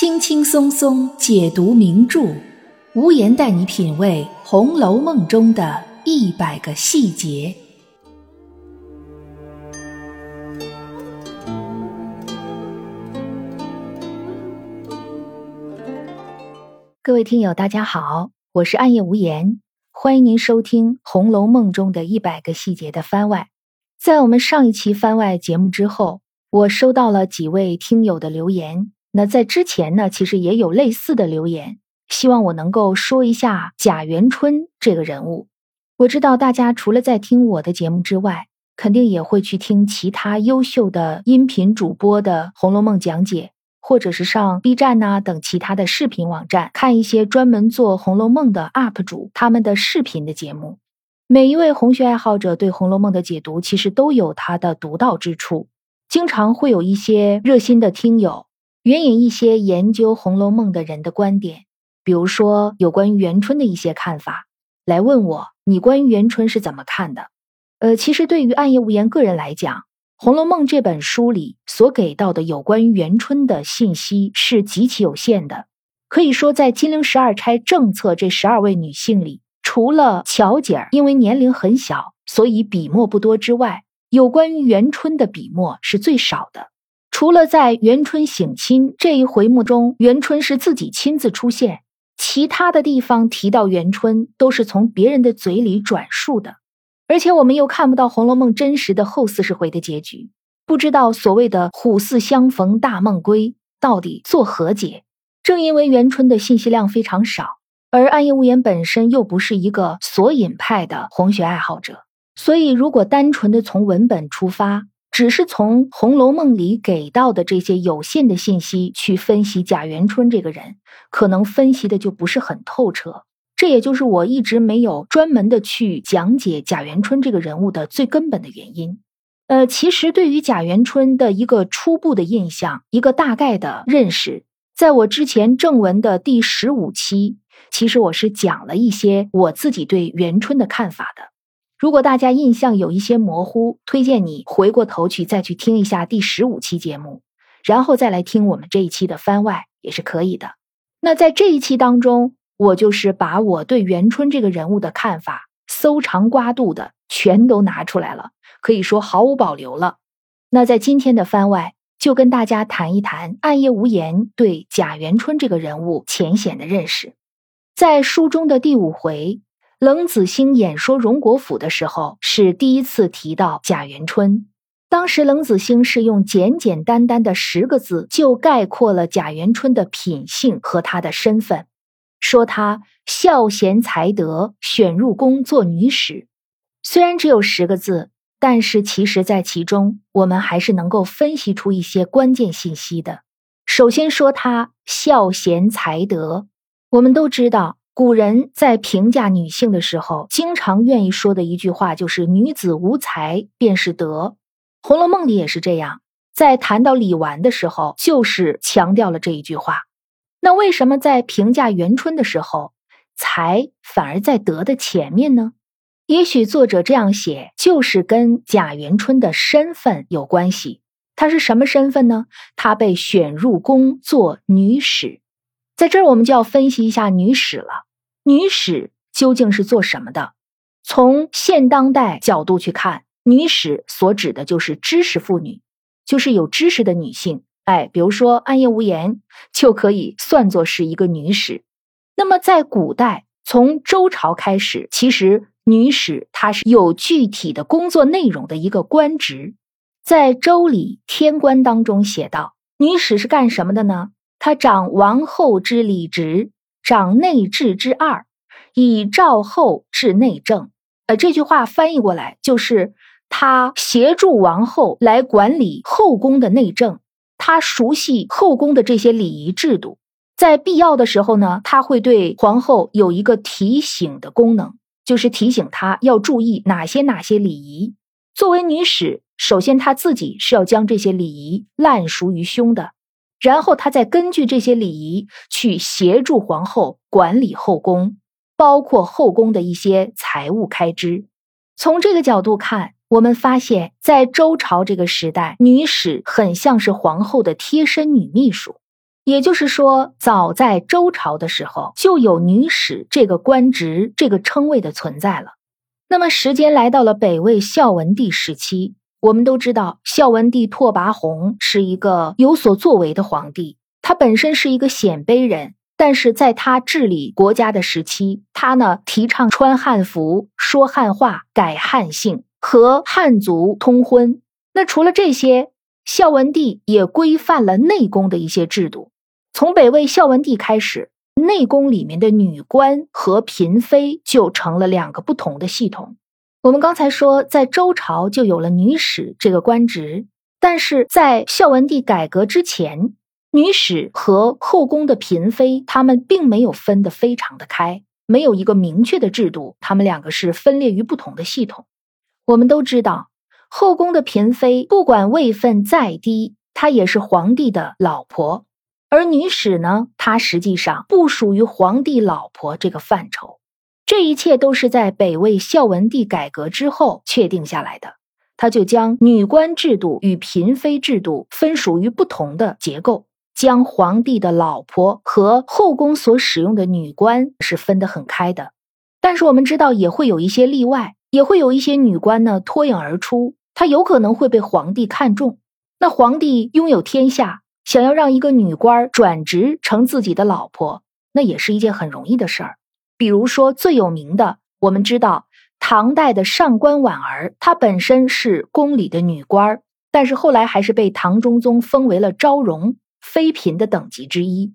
轻轻松松解读名著，无言带你品味《红楼梦》中的一百个细节。各位听友，大家好，我是暗夜无言，欢迎您收听《红楼梦》中的一百个细节的番外。在我们上一期番外节目之后，我收到了几位听友的留言。那在之前呢，其实也有类似的留言，希望我能够说一下贾元春这个人物。我知道大家除了在听我的节目之外，肯定也会去听其他优秀的音频主播的《红楼梦》讲解，或者是上 B 站呐等其他的视频网站看一些专门做《红楼梦》的 UP 主他们的视频的节目。每一位红学爱好者对《红楼梦》的解读，其实都有他的独到之处，经常会有一些热心的听友。援引一些研究《红楼梦》的人的观点，比如说有关于元春的一些看法，来问我你关于元春是怎么看的？呃，其实对于暗夜无言个人来讲，《红楼梦》这本书里所给到的有关于元春的信息是极其有限的。可以说，在金陵十二钗正册这十二位女性里，除了巧姐儿因为年龄很小，所以笔墨不多之外，有关于元春的笔墨是最少的。除了在元春省亲这一回目中，元春是自己亲自出现，其他的地方提到元春都是从别人的嘴里转述的，而且我们又看不到《红楼梦》真实的后四十回的结局，不知道所谓的虎似相逢大梦归到底作何解。正因为元春的信息量非常少，而暗夜无言本身又不是一个索引派的红学爱好者，所以如果单纯的从文本出发。只是从《红楼梦》里给到的这些有限的信息去分析贾元春这个人，可能分析的就不是很透彻。这也就是我一直没有专门的去讲解贾元春这个人物的最根本的原因。呃，其实对于贾元春的一个初步的印象，一个大概的认识，在我之前正文的第十五期，其实我是讲了一些我自己对元春的看法的。如果大家印象有一些模糊，推荐你回过头去再去听一下第十五期节目，然后再来听我们这一期的番外也是可以的。那在这一期当中，我就是把我对元春这个人物的看法搜肠刮肚的全都拿出来了，可以说毫无保留了。那在今天的番外，就跟大家谈一谈暗夜无言对贾元春这个人物浅显的认识，在书中的第五回。冷子兴演说荣国府的时候，是第一次提到贾元春。当时冷子兴是用简简单单的十个字就概括了贾元春的品性和他的身份，说他孝贤才德，选入宫做女史。虽然只有十个字，但是其实在其中，我们还是能够分析出一些关键信息的。首先说他孝贤才德，我们都知道。古人在评价女性的时候，经常愿意说的一句话就是“女子无才便是德”。《红楼梦》里也是这样，在谈到李纨的时候，就是强调了这一句话。那为什么在评价元春的时候，才反而在德的前面呢？也许作者这样写，就是跟贾元春的身份有关系。她是什么身份呢？她被选入宫做女史。在这儿，我们就要分析一下女史了。女史究竟是做什么的？从现当代角度去看，女史所指的就是知识妇女，就是有知识的女性。哎，比如说暗夜无言，就可以算作是一个女史。那么在古代，从周朝开始，其实女史她是有具体的工作内容的一个官职。在《周礼·天官》当中写道，女史是干什么的呢？她掌王后之礼职。掌内治之二，以赵后治内政。呃，这句话翻译过来就是他协助王后来管理后宫的内政，他熟悉后宫的这些礼仪制度，在必要的时候呢，他会对皇后有一个提醒的功能，就是提醒她要注意哪些哪些礼仪。作为女史，首先她自己是要将这些礼仪烂熟于胸的。然后他再根据这些礼仪去协助皇后管理后宫，包括后宫的一些财务开支。从这个角度看，我们发现，在周朝这个时代，女史很像是皇后的贴身女秘书。也就是说，早在周朝的时候就有女史这个官职、这个称谓的存在了。那么，时间来到了北魏孝文帝时期，我们都知道，孝文帝拓跋宏是一个有所作为的皇帝，他本身是一个鲜卑人。但是在他治理国家的时期，他呢提倡穿汉服、说汉话、改汉姓和汉族通婚。那除了这些，孝文帝也规范了内宫的一些制度。从北魏孝文帝开始，内宫里面的女官和嫔妃就成了两个不同的系统。我们刚才说，在周朝就有了女史这个官职，但是在孝文帝改革之前。女史和后宫的嫔妃，她们并没有分得非常的开，没有一个明确的制度，她们两个是分裂于不同的系统。我们都知道，后宫的嫔妃不管位分再低，她也是皇帝的老婆；而女史呢，她实际上不属于皇帝老婆这个范畴。这一切都是在北魏孝文帝改革之后确定下来的，他就将女官制度与嫔妃制度分属于不同的结构。将皇帝的老婆和后宫所使用的女官是分得很开的，但是我们知道也会有一些例外，也会有一些女官呢脱颖而出，她有可能会被皇帝看中。那皇帝拥有天下，想要让一个女官转职成自己的老婆，那也是一件很容易的事儿。比如说最有名的，我们知道唐代的上官婉儿，她本身是宫里的女官，但是后来还是被唐中宗封为了昭容。妃嫔的等级之一。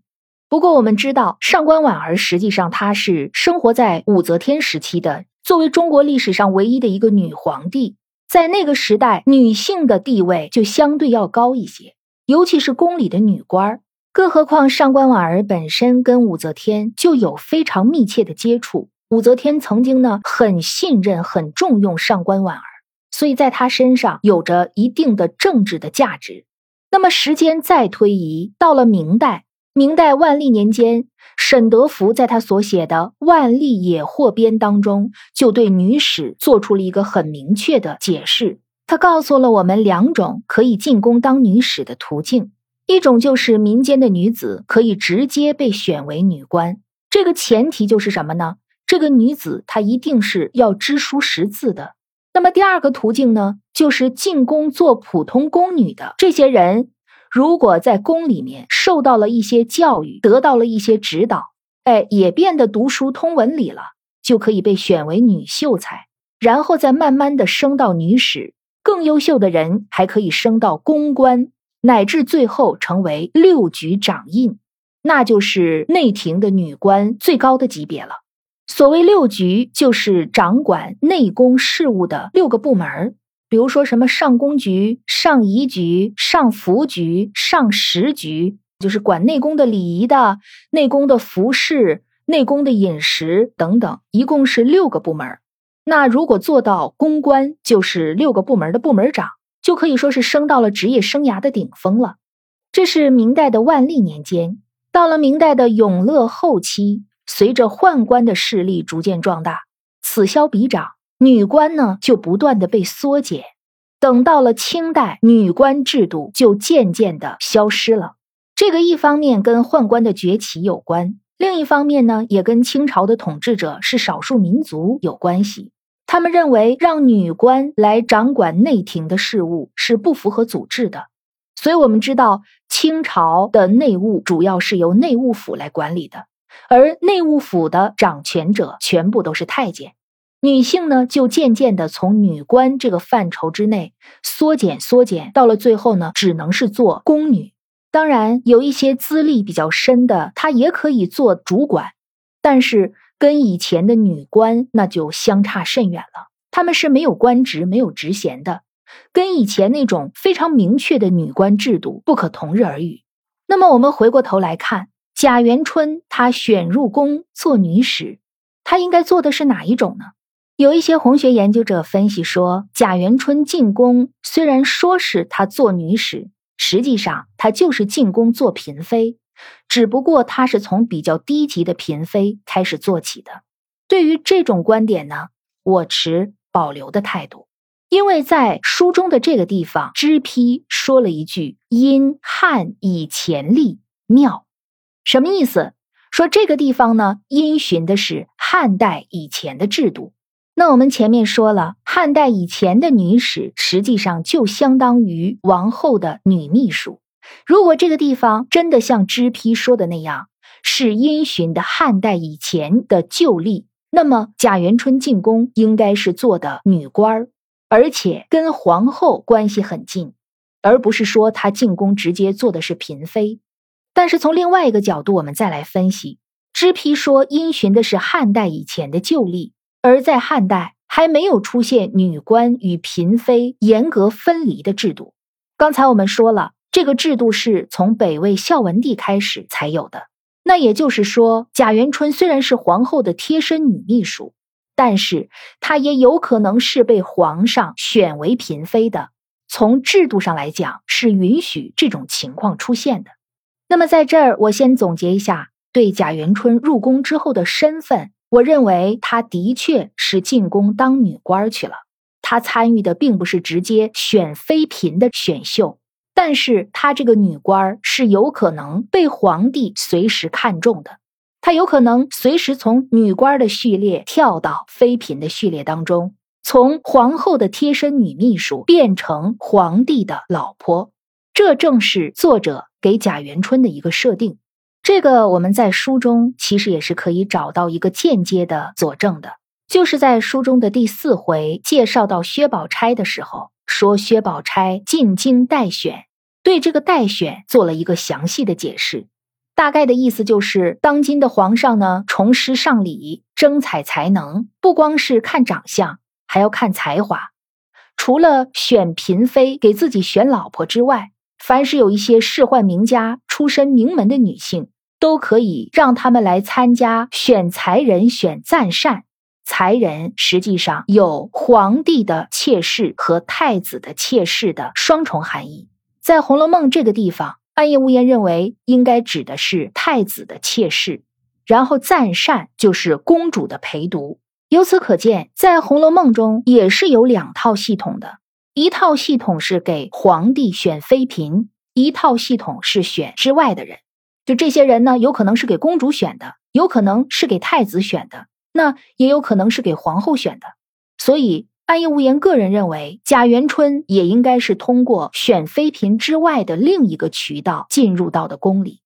不过，我们知道上官婉儿实际上她是生活在武则天时期的，作为中国历史上唯一的一个女皇帝，在那个时代，女性的地位就相对要高一些，尤其是宫里的女官儿。更何况上官婉儿本身跟武则天就有非常密切的接触，武则天曾经呢很信任、很重用上官婉儿，所以在她身上有着一定的政治的价值。那么时间再推移，到了明代，明代万历年间，沈德福在他所写的《万历野获编》当中，就对女史做出了一个很明确的解释。他告诉了我们两种可以进宫当女史的途径：一种就是民间的女子可以直接被选为女官，这个前提就是什么呢？这个女子她一定是要知书识字的。那么第二个途径呢，就是进宫做普通宫女的这些人，如果在宫里面受到了一些教育，得到了一些指导，哎，也变得读书通文理了，就可以被选为女秀才，然后再慢慢的升到女史，更优秀的人还可以升到宫官，乃至最后成为六局掌印，那就是内廷的女官最高的级别了。所谓六局，就是掌管内宫事务的六个部门比如说什么上宫局、上仪局、上服局、上食局，就是管内宫的礼仪的、内宫的服饰、内宫的饮食等等，一共是六个部门那如果做到宫官，就是六个部门的部门长，就可以说是升到了职业生涯的顶峰了。这是明代的万历年间，到了明代的永乐后期。随着宦官的势力逐渐壮大，此消彼长，女官呢就不断的被缩减。等到了清代，女官制度就渐渐的消失了。这个一方面跟宦官的崛起有关，另一方面呢也跟清朝的统治者是少数民族有关系。他们认为让女官来掌管内廷的事务是不符合祖制的。所以，我们知道清朝的内务主要是由内务府来管理的。而内务府的掌权者全部都是太监，女性呢就渐渐的从女官这个范畴之内缩减缩减，到了最后呢，只能是做宫女。当然，有一些资历比较深的，她也可以做主管，但是跟以前的女官那就相差甚远了。他们是没有官职、没有职衔的，跟以前那种非常明确的女官制度不可同日而语。那么，我们回过头来看。贾元春她选入宫做女史，她应该做的是哪一种呢？有一些红学研究者分析说，贾元春进宫虽然说是她做女史，实际上她就是进宫做嫔妃，只不过她是从比较低级的嫔妃开始做起的。对于这种观点呢，我持保留的态度，因为在书中的这个地方，知批说了一句：“因汉以前例，妙。”什么意思？说这个地方呢，因循的是汉代以前的制度。那我们前面说了，汉代以前的女史实际上就相当于王后的女秘书。如果这个地方真的像支批说的那样，是因循的汉代以前的旧例，那么贾元春进宫应该是做的女官儿，而且跟皇后关系很近，而不是说她进宫直接做的是嫔妃。但是从另外一个角度，我们再来分析，知批说因循的是汉代以前的旧例，而在汉代还没有出现女官与嫔妃严格分离的制度。刚才我们说了。这个制度是从北魏孝文帝开始才有的。那也就是说，贾元春虽然是皇后的贴身女秘书，但是她也有可能是被皇上选为嫔妃的。从制度上来讲，是允许这种情况出现的。那么在这儿，我先总结一下对贾元春入宫之后的身份。我认为她的确是进宫当女官去了，她参与的并不是直接选妃嫔的选秀。但是她这个女官是有可能被皇帝随时看中的，她有可能随时从女官的序列跳到妃嫔的序列当中，从皇后的贴身女秘书变成皇帝的老婆。这正是作者给贾元春的一个设定。这个我们在书中其实也是可以找到一个间接的佐证的，就是在书中的第四回介绍到薛宝钗的时候。说薛宝钗进京待选，对这个待选做了一个详细的解释。大概的意思就是，当今的皇上呢，崇师尚礼，征采才能，不光是看长相，还要看才华。除了选嫔妃给自己选老婆之外，凡是有一些仕宦名家、出身名门的女性，都可以让他们来参加选才人选赞善。才人实际上有皇帝的妾室和太子的妾室的双重含义。在《红楼梦》这个地方，暗夜无言认为应该指的是太子的妾室，然后赞善就是公主的陪读。由此可见，在《红楼梦》中也是有两套系统的，一套系统是给皇帝选妃嫔，一套系统是选之外的人。就这些人呢，有可能是给公主选的，有可能是给太子选的。那也有可能是给皇后选的，所以暗夜无言个人认为，贾元春也应该是通过选妃嫔之外的另一个渠道进入到的宫里，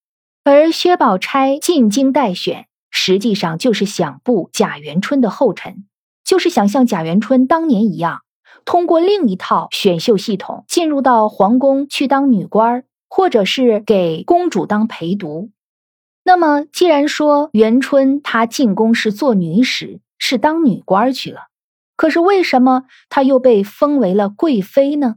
而薛宝钗进京待选，实际上就是想步贾元春的后尘，就是想像贾元春当年一样，通过另一套选秀系统进入到皇宫去当女官，或者是给公主当陪读。那么，既然说元春她进宫是做女史，是当女官去了，可是为什么她又被封为了贵妃呢？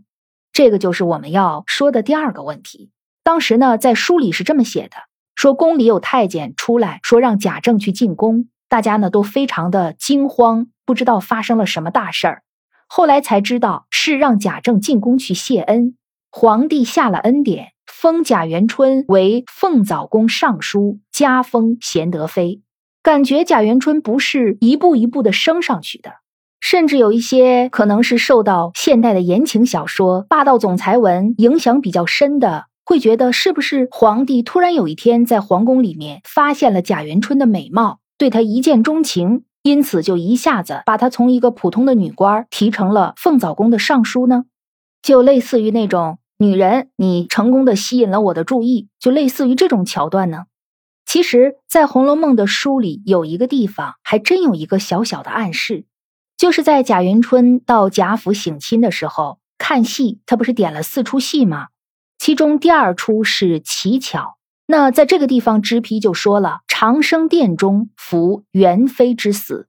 这个就是我们要说的第二个问题。当时呢，在书里是这么写的：说宫里有太监出来说让贾政去进宫，大家呢都非常的惊慌，不知道发生了什么大事儿。后来才知道是让贾政进宫去谢恩，皇帝下了恩典。封贾元春为凤藻宫尚书，加封贤德妃。感觉贾元春不是一步一步的升上去的，甚至有一些可能是受到现代的言情小说、霸道总裁文影响比较深的，会觉得是不是皇帝突然有一天在皇宫里面发现了贾元春的美貌，对她一见钟情，因此就一下子把她从一个普通的女官提成了凤藻宫的尚书呢？就类似于那种。女人，你成功的吸引了我的注意，就类似于这种桥段呢。其实，在《红楼梦》的书里，有一个地方还真有一个小小的暗示，就是在贾元春到贾府省亲的时候看戏，他不是点了四出戏吗？其中第二出是乞巧。那在这个地方，脂批就说了：“长生殿中伏元妃之死。”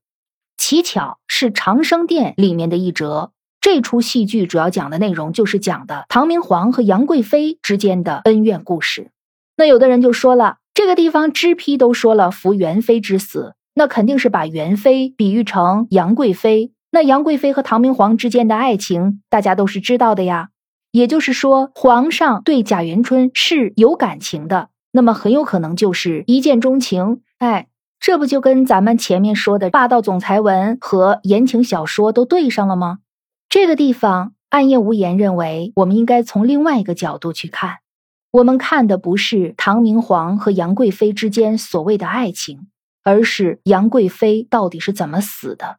乞巧是长生殿里面的一折。这出戏剧主要讲的内容就是讲的唐明皇和杨贵妃之间的恩怨故事。那有的人就说了，这个地方知批都说了扶元妃之死，那肯定是把元妃比喻成杨贵妃。那杨贵妃和唐明皇之间的爱情，大家都是知道的呀。也就是说，皇上对贾元春是有感情的，那么很有可能就是一见钟情。哎，这不就跟咱们前面说的霸道总裁文和言情小说都对上了吗？这个地方，暗夜无言认为，我们应该从另外一个角度去看，我们看的不是唐明皇和杨贵妃之间所谓的爱情，而是杨贵妃到底是怎么死的。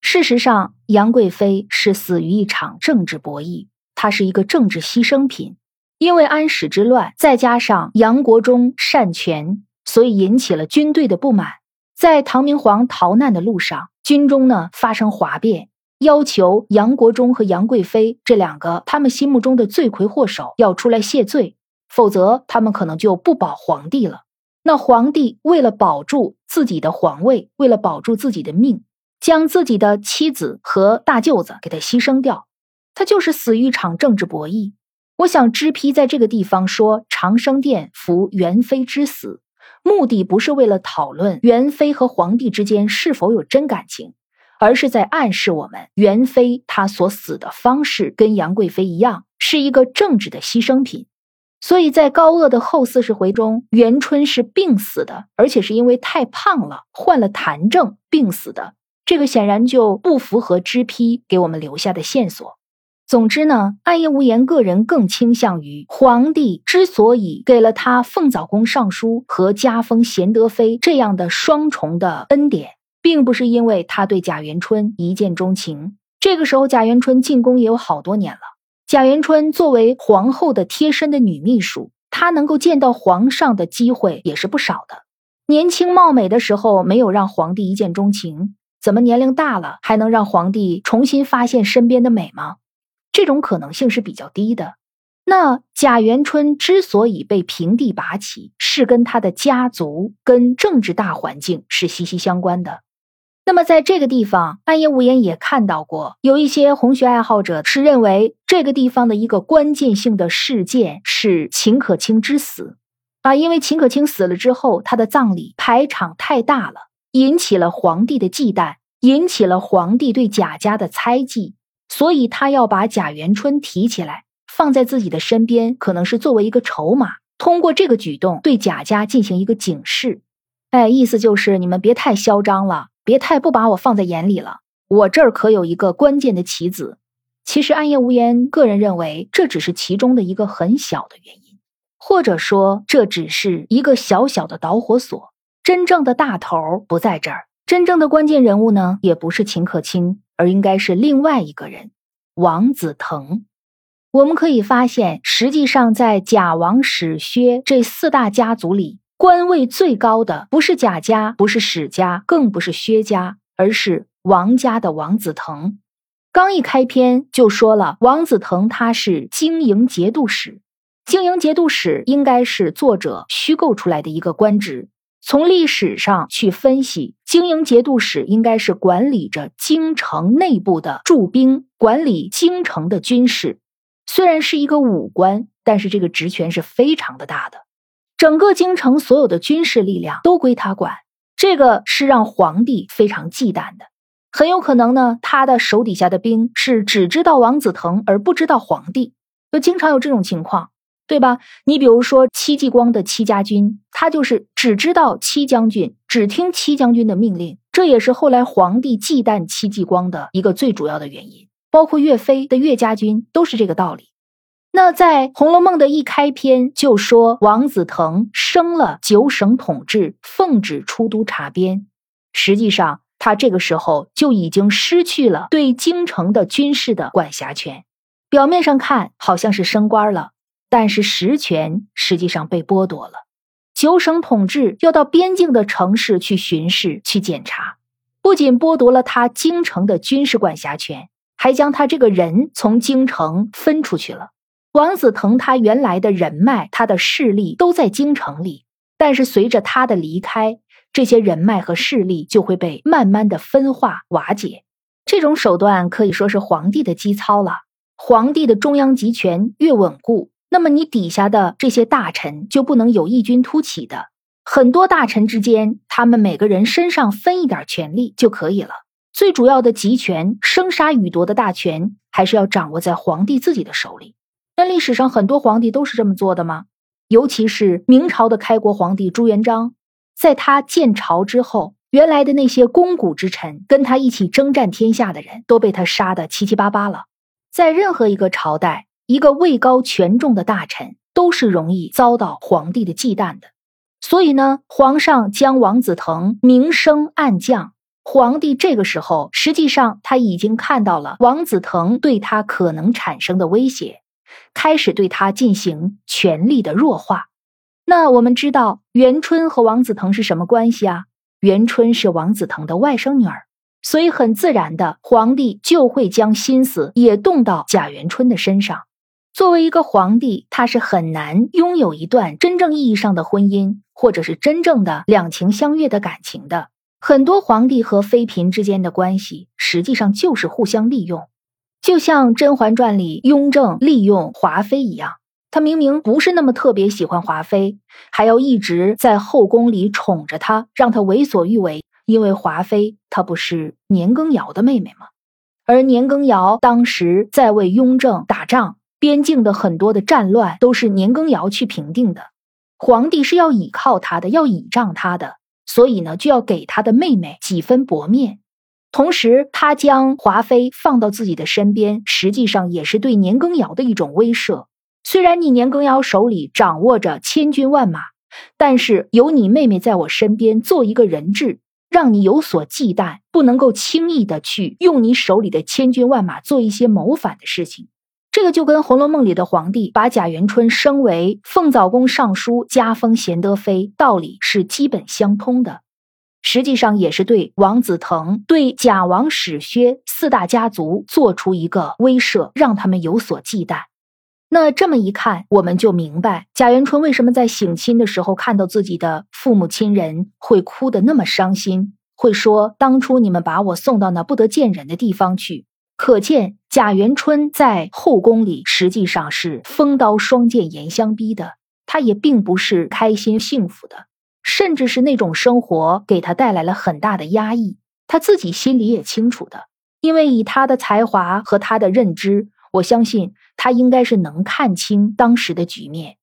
事实上，杨贵妃是死于一场政治博弈，她是一个政治牺牲品。因为安史之乱，再加上杨国忠擅权，所以引起了军队的不满。在唐明皇逃难的路上，军中呢发生哗变，要求杨国忠和杨贵妃这两个他们心目中的罪魁祸首要出来谢罪，否则他们可能就不保皇帝了。那皇帝为了保住自己的皇位，为了保住自己的命，将自己的妻子和大舅子给他牺牲掉，他就是死于一场政治博弈。我想知批在这个地方说长生殿服元妃之死，目的不是为了讨论元妃和皇帝之间是否有真感情，而是在暗示我们元妃她所死的方式跟杨贵妃一样，是一个政治的牺牲品。所以在高鹗的后四十回中，元春是病死的，而且是因为太胖了，患了痰症病死的。这个显然就不符合知批给我们留下的线索。总之呢，暗夜无言个人更倾向于皇帝之所以给了他凤藻宫尚书和加封贤德妃这样的双重的恩典，并不是因为他对贾元春一见钟情。这个时候，贾元春进宫也有好多年了。贾元春作为皇后的贴身的女秘书，她能够见到皇上的机会也是不少的。年轻貌美的时候没有让皇帝一见钟情，怎么年龄大了还能让皇帝重新发现身边的美吗？这种可能性是比较低的。那贾元春之所以被平地拔起，是跟他的家族、跟政治大环境是息息相关的。那么在这个地方，暗夜无言也看到过，有一些红学爱好者是认为这个地方的一个关键性的事件是秦可卿之死啊，因为秦可卿死了之后，他的葬礼排场太大了，引起了皇帝的忌惮，引起了皇帝对贾家的猜忌。所以他要把贾元春提起来，放在自己的身边，可能是作为一个筹码，通过这个举动对贾家进行一个警示。哎，意思就是你们别太嚣张了，别太不把我放在眼里了。我这儿可有一个关键的棋子。其实暗夜无言个人认为，这只是其中的一个很小的原因，或者说这只是一个小小的导火索。真正的大头不在这儿，真正的关键人物呢，也不是秦可卿。而应该是另外一个人，王子腾。我们可以发现，实际上在贾王史薛这四大家族里，官位最高的不是贾家，不是史家，更不是薛家，而是王家的王子腾。刚一开篇就说了，王子腾他是经营节度使，经营节度使应该是作者虚构出来的一个官职。从历史上去分析，经营节度使应该是管理着京城内部的驻兵，管理京城的军事。虽然是一个武官，但是这个职权是非常的大的。整个京城所有的军事力量都归他管，这个是让皇帝非常忌惮的。很有可能呢，他的手底下的兵是只知道王子腾而不知道皇帝，就经常有这种情况。对吧？你比如说戚继光的戚家军，他就是只知道戚将军，只听戚将军的命令。这也是后来皇帝忌惮戚继光的一个最主要的原因。包括岳飞的岳家军都是这个道理。那在《红楼梦》的一开篇就说王子腾升了九省统制，奉旨出都察边。实际上，他这个时候就已经失去了对京城的军事的管辖权。表面上看好像是升官了。但是实权实际上被剥夺了，九省统治要到边境的城市去巡视、去检查，不仅剥夺了他京城的军事管辖权，还将他这个人从京城分出去了。王子腾他原来的人脉、他的势力都在京城里，但是随着他的离开，这些人脉和势力就会被慢慢的分化、瓦解。这种手段可以说是皇帝的基操了。皇帝的中央集权越稳固。那么你底下的这些大臣就不能有异军突起的，很多大臣之间，他们每个人身上分一点权力就可以了。最主要的集权、生杀予夺的大权，还是要掌握在皇帝自己的手里。那历史上很多皇帝都是这么做的吗？尤其是明朝的开国皇帝朱元璋，在他建朝之后，原来的那些肱骨之臣，跟他一起征战天下的人都被他杀得七七八八了。在任何一个朝代。一个位高权重的大臣都是容易遭到皇帝的忌惮的。所以呢，皇上将王子腾明升暗降。皇帝这个时候实际上他已经看到了王子腾对他可能产生的威胁，开始对他进行权力的弱化。那我们知道元春和王子腾是什么关系啊？元春是王子腾的外甥女儿，所以很自然的，皇帝就会将心思也动到贾元春的身上。作为一个皇帝，他是很难拥有一段真正意义上的婚姻，或者是真正的两情相悦的感情的。很多皇帝和妃嫔之间的关系，实际上就是互相利用，就像《甄嬛传》里雍正利用华妃一样。他明明不是那么特别喜欢华妃，还要一直在后宫里宠着她，让她为所欲为。因为华妃她不是年羹尧的妹妹吗？而年羹尧当时在为雍正打仗。边境的很多的战乱都是年羹尧去平定的，皇帝是要倚靠他的，要倚仗他的，所以呢，就要给他的妹妹几分薄面。同时，他将华妃放到自己的身边，实际上也是对年羹尧的一种威慑。虽然你年羹尧手里掌握着千军万马，但是有你妹妹在我身边做一个人质，让你有所忌惮，不能够轻易的去用你手里的千军万马做一些谋反的事情。这个就跟《红楼梦》里的皇帝把贾元春升为凤藻宫尚书，加封贤德妃，道理是基本相通的。实际上也是对王子腾、对贾王、史薛四大家族做出一个威慑，让他们有所忌惮。那这么一看，我们就明白贾元春为什么在省亲的时候看到自己的父母亲人会哭得那么伤心，会说当初你们把我送到那不得见人的地方去。可见贾元春在后宫里实际上是风刀霜剑严相逼的，他也并不是开心幸福的，甚至是那种生活给他带来了很大的压抑，他自己心里也清楚的。因为以他的才华和他的认知，我相信他应该是能看清当时的局面，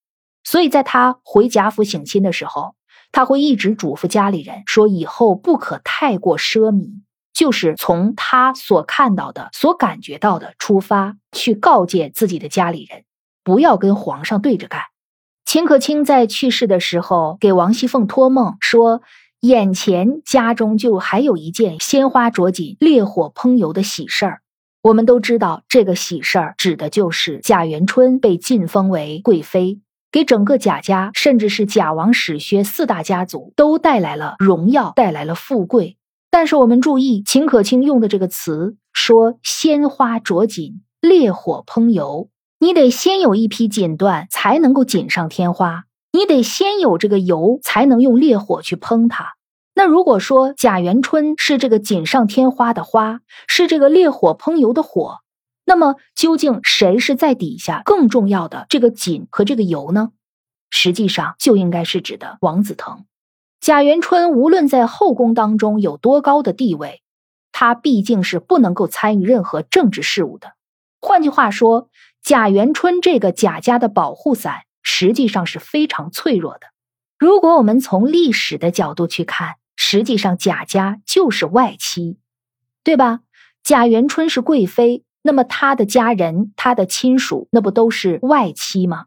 所以在他回贾府省亲的时候，他会一直嘱咐家里人说，以后不可太过奢靡。就是从他所看到的、所感觉到的出发，去告诫自己的家里人，不要跟皇上对着干。秦可卿在去世的时候，给王熙凤托梦说，眼前家中就还有一件鲜花着锦、烈火烹油的喜事儿。我们都知道，这个喜事儿指的就是贾元春被晋封为贵妃，给整个贾家，甚至是贾王、史薛四大家族都带来了荣耀，带来了富贵。但是我们注意，秦可卿用的这个词说“鲜花着锦，烈火烹油”，你得先有一批锦缎，才能够锦上添花；你得先有这个油，才能用烈火去烹它。那如果说贾元春是这个锦上添花的花，是这个烈火烹油的火，那么究竟谁是在底下更重要的这个锦和这个油呢？实际上就应该是指的王子腾。贾元春无论在后宫当中有多高的地位，他毕竟是不能够参与任何政治事务的。换句话说，贾元春这个贾家的保护伞实际上是非常脆弱的。如果我们从历史的角度去看，实际上贾家就是外戚，对吧？贾元春是贵妃，那么他的家人、他的亲属，那不都是外戚吗？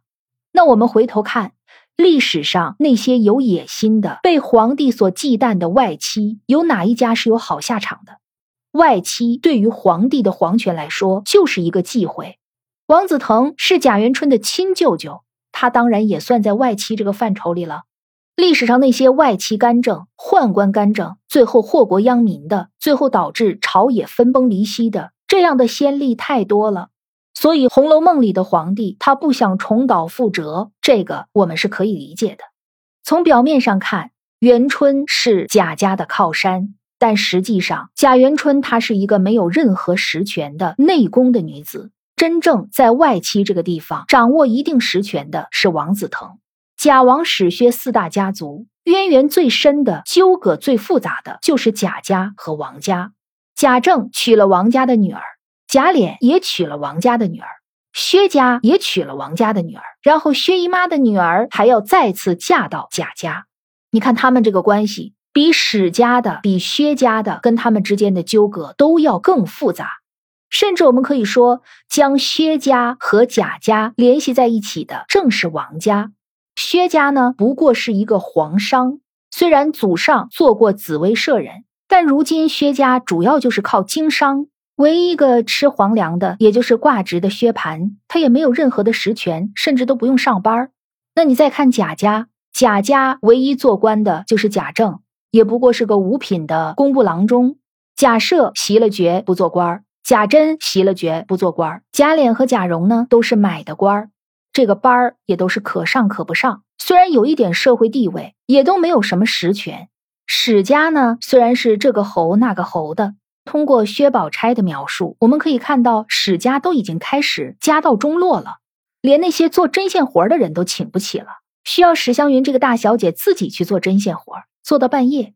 那我们回头看。历史上那些有野心的、被皇帝所忌惮的外戚，有哪一家是有好下场的？外戚对于皇帝的皇权来说，就是一个忌讳。王子腾是贾元春的亲舅舅，他当然也算在外戚这个范畴里了。历史上那些外戚干政、宦官干政，最后祸国殃民的，最后导致朝野分崩离析的，这样的先例太多了。所以，《红楼梦》里的皇帝他不想重蹈覆辙，这个我们是可以理解的。从表面上看，元春是贾家的靠山，但实际上，贾元春她是一个没有任何实权的内宫的女子。真正在外戚这个地方掌握一定实权的是王子腾。贾王、史薛四大家族渊源最深的、纠葛最复杂的，就是贾家和王家。贾政娶了王家的女儿。贾琏也娶了王家的女儿，薛家也娶了王家的女儿，然后薛姨妈的女儿还要再次嫁到贾家。你看他们这个关系，比史家的、比薛家的跟他们之间的纠葛都要更复杂。甚至我们可以说，将薛家和贾家联系在一起的正是王家。薛家呢，不过是一个皇商，虽然祖上做过紫薇社人，但如今薛家主要就是靠经商。唯一一个吃皇粮的，也就是挂职的薛蟠，他也没有任何的实权，甚至都不用上班。那你再看贾家，贾家唯一做官的就是贾政，也不过是个五品的工部郎中。贾赦袭了爵，不做官贾珍袭了爵，不做官贾琏和贾蓉呢，都是买的官这个班儿也都是可上可不上。虽然有一点社会地位，也都没有什么实权。史家呢，虽然是这个侯那个侯的。通过薛宝钗的描述，我们可以看到史家都已经开始家道中落了，连那些做针线活的人都请不起了，需要史湘云这个大小姐自己去做针线活，做到半夜。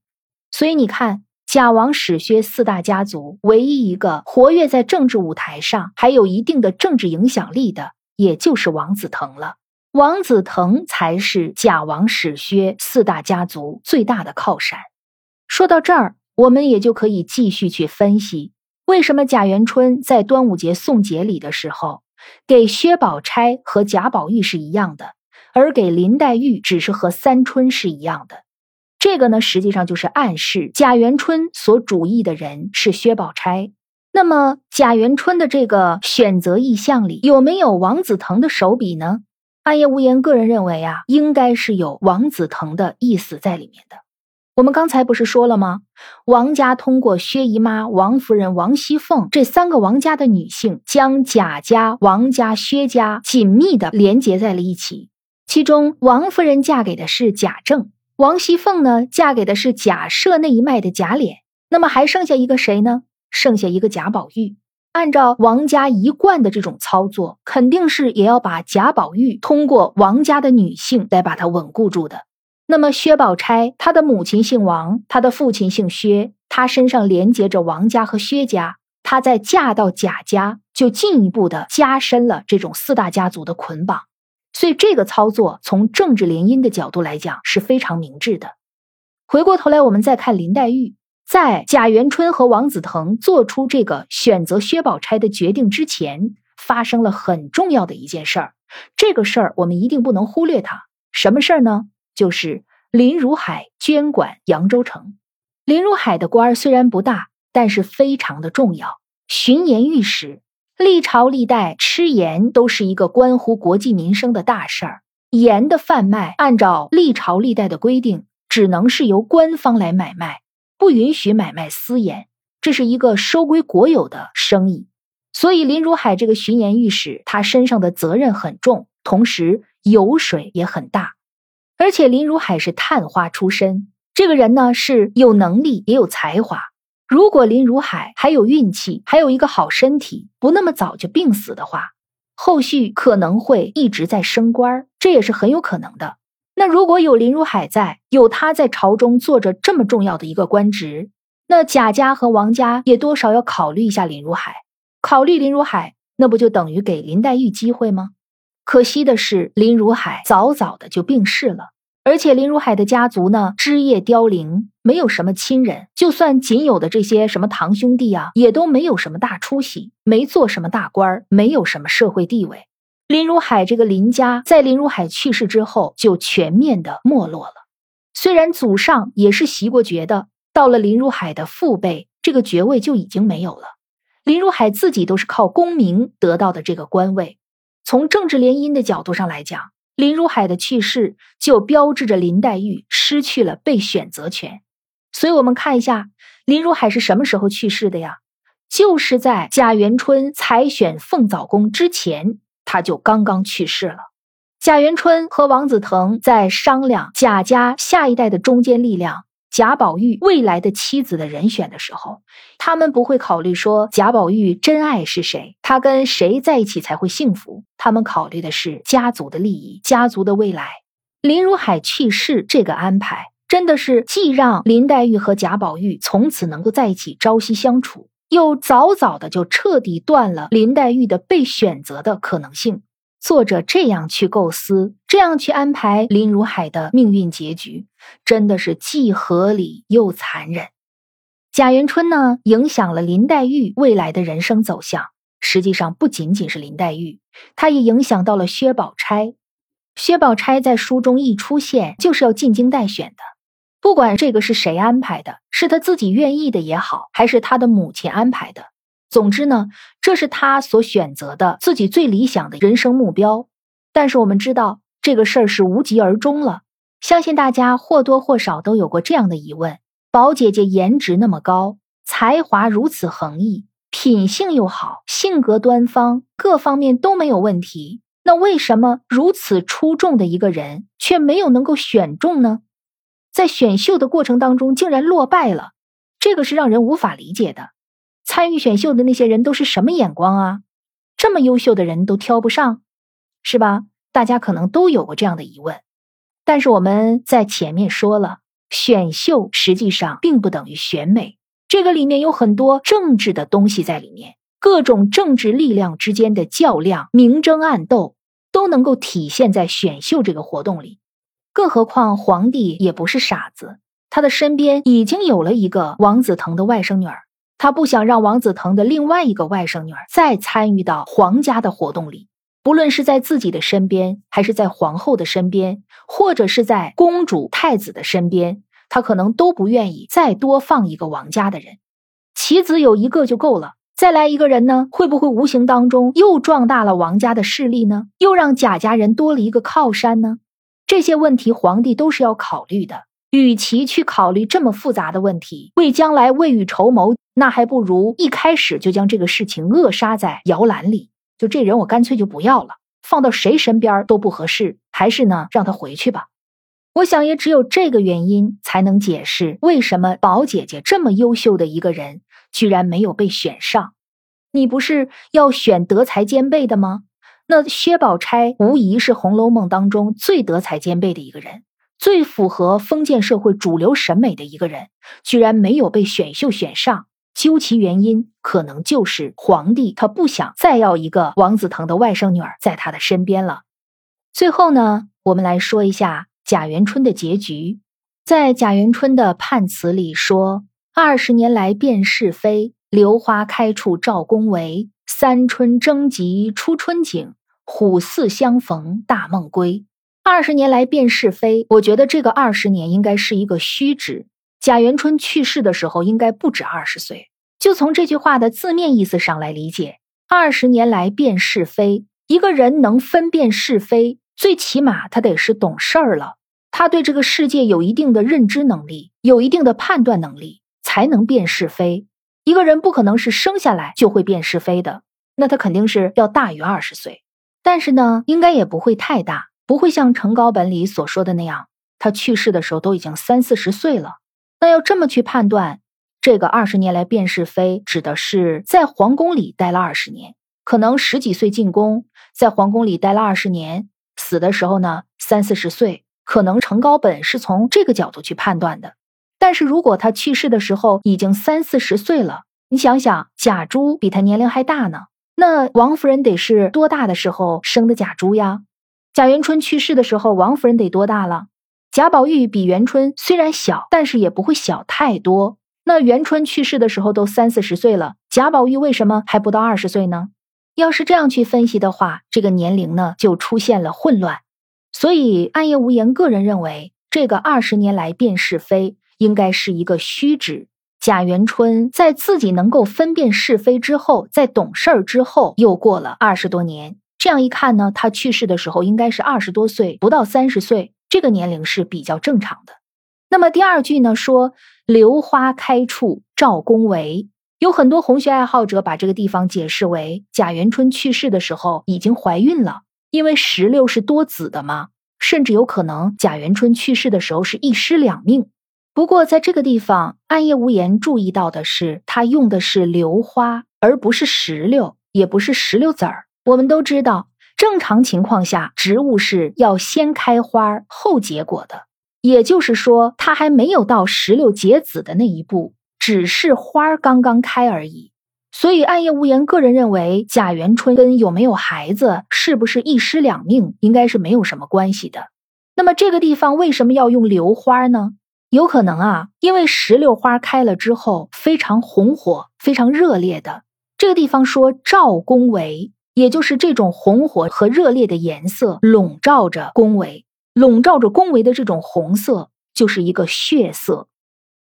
所以你看，贾王史薛四大家族唯一一个活跃在政治舞台上，还有一定的政治影响力的，也就是王子腾了。王子腾才是贾王史薛四大家族最大的靠山。说到这儿。我们也就可以继续去分析，为什么贾元春在端午节送节礼的时候，给薛宝钗和贾宝玉是一样的，而给林黛玉只是和三春是一样的。这个呢，实际上就是暗示贾元春所主意的人是薛宝钗。那么，贾元春的这个选择意向里有没有王子腾的手笔呢？暗夜无言个人认为啊，应该是有王子腾的意思在里面的。我们刚才不是说了吗？王家通过薛姨妈、王夫人、王熙凤这三个王家的女性，将贾家、王家、薛家紧密的连结在了一起。其中，王夫人嫁给的是贾政，王熙凤呢，嫁给的是贾赦那一脉的贾琏。那么还剩下一个谁呢？剩下一个贾宝玉。按照王家一贯的这种操作，肯定是也要把贾宝玉通过王家的女性来把他稳固住的。那么薛宝钗，她的母亲姓王，她的父亲姓薛，她身上连接着王家和薛家，她在嫁到贾家，就进一步的加深了这种四大家族的捆绑。所以这个操作从政治联姻的角度来讲是非常明智的。回过头来，我们再看林黛玉，在贾元春和王子腾做出这个选择薛宝钗的决定之前，发生了很重要的一件事儿。这个事儿我们一定不能忽略它。什么事儿呢？就是林如海监管扬州城。林如海的官儿虽然不大，但是非常的重要。巡盐御史，历朝历代吃盐都是一个关乎国计民生的大事儿。盐的贩卖，按照历朝历代的规定，只能是由官方来买卖，不允许买卖私盐。这是一个收归国有的生意。所以林如海这个巡盐御史，他身上的责任很重，同时油水也很大。而且林如海是探花出身，这个人呢是有能力也有才华。如果林如海还有运气，还有一个好身体，不那么早就病死的话，后续可能会一直在升官，这也是很有可能的。那如果有林如海在，有他在朝中做着这么重要的一个官职，那贾家和王家也多少要考虑一下林如海。考虑林如海，那不就等于给林黛玉机会吗？可惜的是，林如海早早的就病逝了。而且林如海的家族呢，枝叶凋零，没有什么亲人，就算仅有的这些什么堂兄弟啊，也都没有什么大出息，没做什么大官没有什么社会地位。林如海这个林家，在林如海去世之后，就全面的没落了。虽然祖上也是袭过爵的，到了林如海的父辈，这个爵位就已经没有了。林如海自己都是靠功名得到的这个官位，从政治联姻的角度上来讲。林如海的去世，就标志着林黛玉失去了被选择权。所以，我们看一下林如海是什么时候去世的呀？就是在贾元春采选凤藻宫之前，他就刚刚去世了。贾元春和王子腾在商量贾家下一代的中坚力量。贾宝玉未来的妻子的人选的时候，他们不会考虑说贾宝玉真爱是谁，他跟谁在一起才会幸福。他们考虑的是家族的利益，家族的未来。林如海去世这个安排，真的是既让林黛玉和贾宝玉从此能够在一起朝夕相处，又早早的就彻底断了林黛玉的被选择的可能性。作者这样去构思，这样去安排林如海的命运结局，真的是既合理又残忍。贾元春呢，影响了林黛玉未来的人生走向。实际上，不仅仅是林黛玉，她也影响到了薛宝钗。薛宝钗在书中一出现，就是要进京待选的。不管这个是谁安排的，是他自己愿意的也好，还是他的母亲安排的，总之呢，这是他所选择的自己最理想的人生目标。但是我们知道，这个事儿是无疾而终了。相信大家或多或少都有过这样的疑问：宝姐姐颜值那么高，才华如此横溢，品性又好，性格端方，各方面都没有问题。那为什么如此出众的一个人却没有能够选中呢？在选秀的过程当中竟然落败了，这个是让人无法理解的。参与选秀的那些人都是什么眼光啊？这么优秀的人都挑不上，是吧？大家可能都有过这样的疑问。但是我们在前面说了，选秀实际上并不等于选美，这个里面有很多政治的东西在里面。各种政治力量之间的较量、明争暗斗，都能够体现在选秀这个活动里。更何况皇帝也不是傻子，他的身边已经有了一个王子腾的外甥女儿，他不想让王子腾的另外一个外甥女儿再参与到皇家的活动里。不论是在自己的身边，还是在皇后的身边，或者是在公主、太子的身边，他可能都不愿意再多放一个王家的人。棋子有一个就够了。再来一个人呢？会不会无形当中又壮大了王家的势力呢？又让贾家人多了一个靠山呢？这些问题皇帝都是要考虑的。与其去考虑这么复杂的问题，为将来未雨绸缪，那还不如一开始就将这个事情扼杀在摇篮里。就这人，我干脆就不要了，放到谁身边都不合适。还是呢，让他回去吧。我想，也只有这个原因，才能解释为什么宝姐姐这么优秀的一个人。居然没有被选上，你不是要选德才兼备的吗？那薛宝钗无疑是《红楼梦》当中最德才兼备的一个人，最符合封建社会主流审美的一个人，居然没有被选秀选上。究其原因，可能就是皇帝他不想再要一个王子腾的外甥女儿在他的身边了。最后呢，我们来说一下贾元春的结局，在贾元春的判词里说。二十年来辨是非，榴花开处照宫闱。三春争吉出春景，虎兕相逢大梦归。二十年来辨是非，我觉得这个二十年应该是一个虚指。贾元春去世的时候应该不止二十岁。就从这句话的字面意思上来理解，二十年来辨是非，一个人能分辨是非，最起码他得是懂事儿了，他对这个世界有一定的认知能力，有一定的判断能力。才能辨是非。一个人不可能是生下来就会辨是非的，那他肯定是要大于二十岁。但是呢，应该也不会太大，不会像成稿本里所说的那样，他去世的时候都已经三四十岁了。那要这么去判断，这个二十年来辨是非，指的是在皇宫里待了二十年，可能十几岁进宫，在皇宫里待了二十年，死的时候呢三四十岁，可能成高本是从这个角度去判断的。但是如果他去世的时候已经三四十岁了，你想想，贾珠比他年龄还大呢。那王夫人得是多大的时候生的贾珠呀？贾元春去世的时候，王夫人得多大了？贾宝玉比元春虽然小，但是也不会小太多。那元春去世的时候都三四十岁了，贾宝玉为什么还不到二十岁呢？要是这样去分析的话，这个年龄呢就出现了混乱。所以暗夜无言个人认为，这个二十年来辨是非。应该是一个虚指。贾元春在自己能够分辨是非之后，在懂事儿之后，又过了二十多年。这样一看呢，他去世的时候应该是二十多岁，不到三十岁，这个年龄是比较正常的。那么第二句呢，说“榴花开处照宫闱”，有很多红学爱好者把这个地方解释为贾元春去世的时候已经怀孕了，因为石榴是多子的嘛，甚至有可能贾元春去世的时候是一尸两命。不过，在这个地方，暗夜无言注意到的是，他用的是榴花，而不是石榴，也不是石榴籽儿。我们都知道，正常情况下，植物是要先开花后结果的，也就是说，它还没有到石榴结籽的那一步，只是花刚刚开而已。所以，暗夜无言个人认为，贾元春跟有没有孩子，是不是一尸两命，应该是没有什么关系的。那么，这个地方为什么要用榴花呢？有可能啊，因为石榴花开了之后非常红火、非常热烈的这个地方说赵公为，也就是这种红火和热烈的颜色笼罩着宫闱，笼罩着宫闱的这种红色就是一个血色，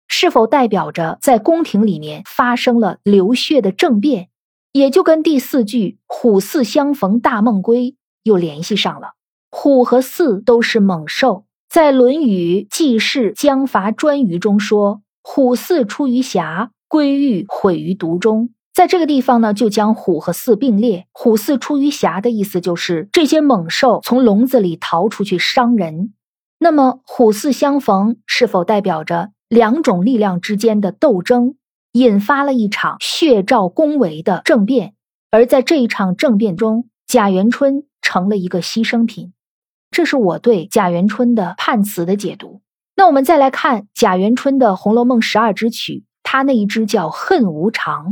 是否代表着在宫廷里面发生了流血的政变？也就跟第四句“虎兕相逢大梦归”又联系上了。虎和兕都是猛兽。在《论语记事将伐颛臾》中说：“虎兕出于峡，归欲毁于毒中。”在这个地方呢，就将虎和兕并列。虎兕出于峡的意思就是这些猛兽从笼子里逃出去伤人。那么虎兕相逢是否代表着两种力量之间的斗争，引发了一场血照宫闱的政变？而在这一场政变中，贾元春成了一个牺牲品。这是我对贾元春的判词的解读。那我们再来看贾元春的《红楼梦》十二支曲，他那一支叫《恨无常》，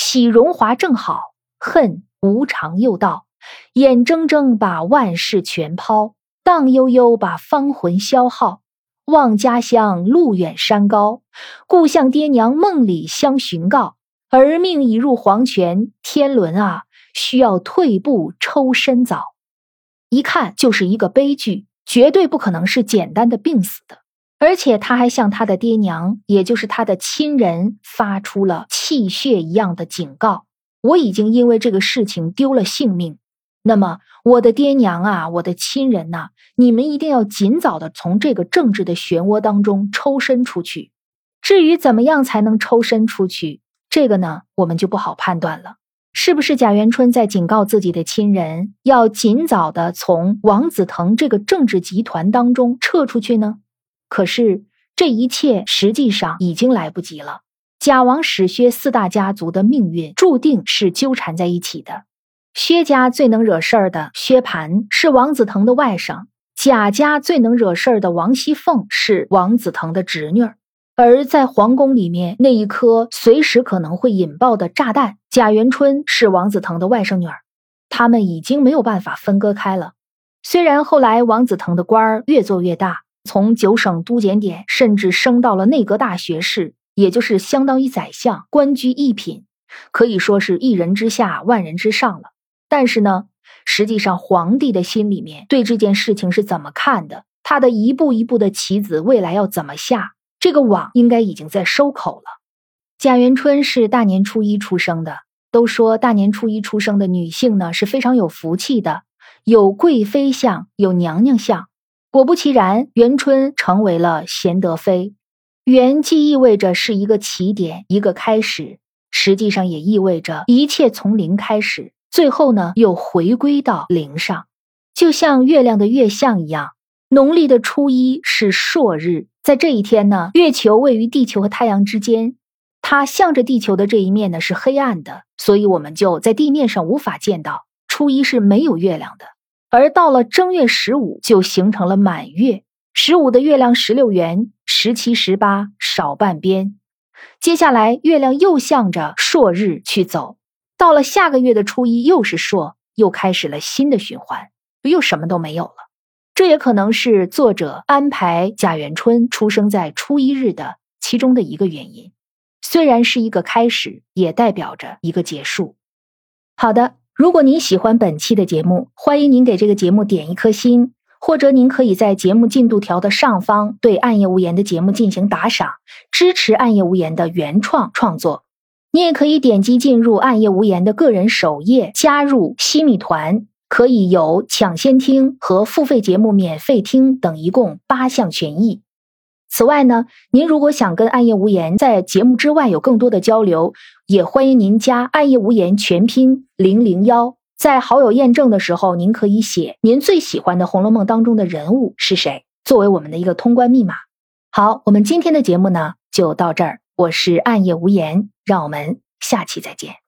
喜荣华正好，恨无常又到，眼睁睁把万事全抛，荡悠悠把芳魂消耗。望家乡路远山高，故乡爹娘梦里相寻告。儿命已入黄泉，天伦啊，需要退步抽身早。一看就是一个悲剧，绝对不可能是简单的病死的，而且他还向他的爹娘，也就是他的亲人，发出了泣血一样的警告：我已经因为这个事情丢了性命，那么我的爹娘啊，我的亲人呐，你们一定要尽早的从这个政治的漩涡当中抽身出去。至于怎么样才能抽身出去，这个呢，我们就不好判断了。是不是贾元春在警告自己的亲人，要尽早的从王子腾这个政治集团当中撤出去呢？可是这一切实际上已经来不及了。贾王史薛四大家族的命运注定是纠缠在一起的。薛家最能惹事儿的薛蟠是王子腾的外甥，贾家最能惹事儿的王熙凤是王子腾的侄女儿。而在皇宫里面那一颗随时可能会引爆的炸弹，贾元春是王子腾的外甥女儿，他们已经没有办法分割开了。虽然后来王子腾的官儿越做越大，从九省督检点甚至升到了内阁大学士，也就是相当于宰相，官居一品，可以说是一人之下万人之上了。但是呢，实际上皇帝的心里面对这件事情是怎么看的？他的一步一步的棋子，未来要怎么下？这个网应该已经在收口了。贾元春是大年初一出生的，都说大年初一出生的女性呢是非常有福气的，有贵妃相，有娘娘相。果不其然，元春成为了贤德妃。元既意味着是一个起点，一个开始，实际上也意味着一切从零开始，最后呢又回归到零上。就像月亮的月相一样，农历的初一是朔日。在这一天呢，月球位于地球和太阳之间，它向着地球的这一面呢是黑暗的，所以我们就在地面上无法见到。初一是没有月亮的，而到了正月十五就形成了满月。十五的月亮十六圆，十七、十八少半边。接下来月亮又向着朔日去走，到了下个月的初一又是朔，又开始了新的循环，又什么都没有了。这也可能是作者安排贾元春出生在初一日的其中的一个原因。虽然是一个开始，也代表着一个结束。好的，如果您喜欢本期的节目，欢迎您给这个节目点一颗心，或者您可以在节目进度条的上方对《暗夜无言》的节目进行打赏，支持《暗夜无言》的原创创作。你也可以点击进入《暗夜无言》的个人首页，加入西米团。可以有抢先听和付费节目免费听等一共八项权益。此外呢，您如果想跟暗夜无言在节目之外有更多的交流，也欢迎您加暗夜无言全拼零零幺。在好友验证的时候，您可以写您最喜欢的《红楼梦》当中的人物是谁，作为我们的一个通关密码。好，我们今天的节目呢就到这儿。我是暗夜无言，让我们下期再见。